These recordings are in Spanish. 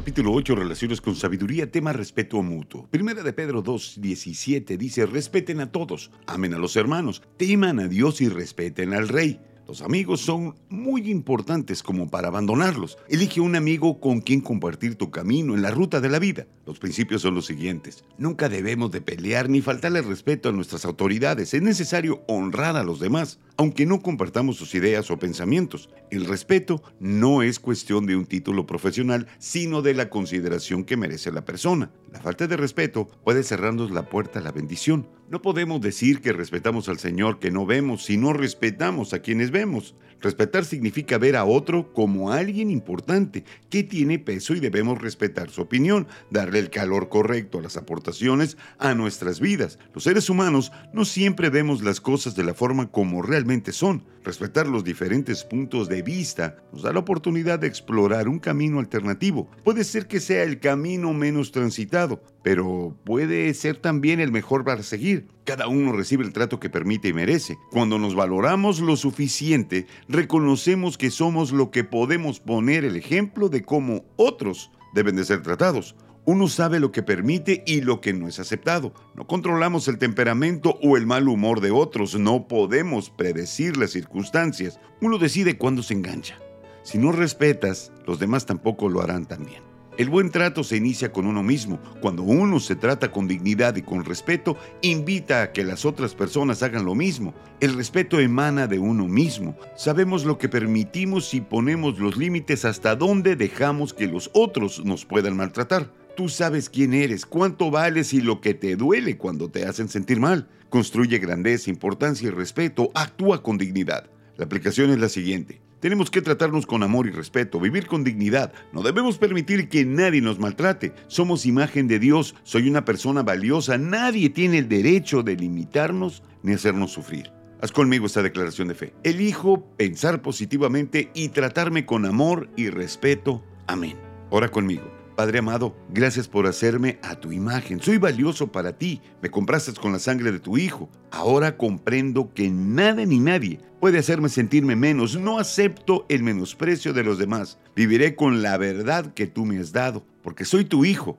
Capítulo 8, Relaciones con Sabiduría, tema respeto mutuo. Primera de Pedro 2, 17 dice, respeten a todos, amen a los hermanos, teman a Dios y respeten al rey. Los amigos son muy importantes como para abandonarlos. Elige un amigo con quien compartir tu camino en la ruta de la vida. Los principios son los siguientes. Nunca debemos de pelear ni faltarle respeto a nuestras autoridades. Es necesario honrar a los demás, aunque no compartamos sus ideas o pensamientos. El respeto no es cuestión de un título profesional, sino de la consideración que merece la persona. La falta de respeto puede cerrarnos la puerta a la bendición. No podemos decir que respetamos al Señor que no vemos si no respetamos a quienes vemos. Respetar significa ver a otro como alguien importante, que tiene peso y debemos respetar su opinión, darle el calor correcto a las aportaciones a nuestras vidas. Los seres humanos no siempre vemos las cosas de la forma como realmente son. Respetar los diferentes puntos de vista nos da la oportunidad de explorar un camino alternativo. Puede ser que sea el camino menos transitado, pero puede ser también el mejor para seguir. Cada uno recibe el trato que permite y merece. Cuando nos valoramos lo suficiente, reconocemos que somos lo que podemos poner el ejemplo de cómo otros deben de ser tratados. Uno sabe lo que permite y lo que no es aceptado. No controlamos el temperamento o el mal humor de otros. No podemos predecir las circunstancias. Uno decide cuándo se engancha. Si no respetas, los demás tampoco lo harán también. El buen trato se inicia con uno mismo. Cuando uno se trata con dignidad y con respeto, invita a que las otras personas hagan lo mismo. El respeto emana de uno mismo. Sabemos lo que permitimos y ponemos los límites hasta dónde dejamos que los otros nos puedan maltratar. Tú sabes quién eres, cuánto vales y lo que te duele cuando te hacen sentir mal. Construye grandeza, importancia y respeto. Actúa con dignidad. La aplicación es la siguiente. Tenemos que tratarnos con amor y respeto, vivir con dignidad. No debemos permitir que nadie nos maltrate. Somos imagen de Dios. Soy una persona valiosa. Nadie tiene el derecho de limitarnos ni hacernos sufrir. Haz conmigo esta declaración de fe. Elijo pensar positivamente y tratarme con amor y respeto. Amén. Ora conmigo. Padre amado, gracias por hacerme a tu imagen. Soy valioso para ti. Me compraste con la sangre de tu Hijo. Ahora comprendo que nada ni nadie puede hacerme sentirme menos. No acepto el menosprecio de los demás. Viviré con la verdad que tú me has dado, porque soy tu Hijo.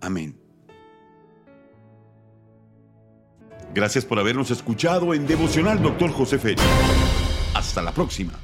Amén. Gracias por habernos escuchado en Devocional Doctor José Félix. Hasta la próxima.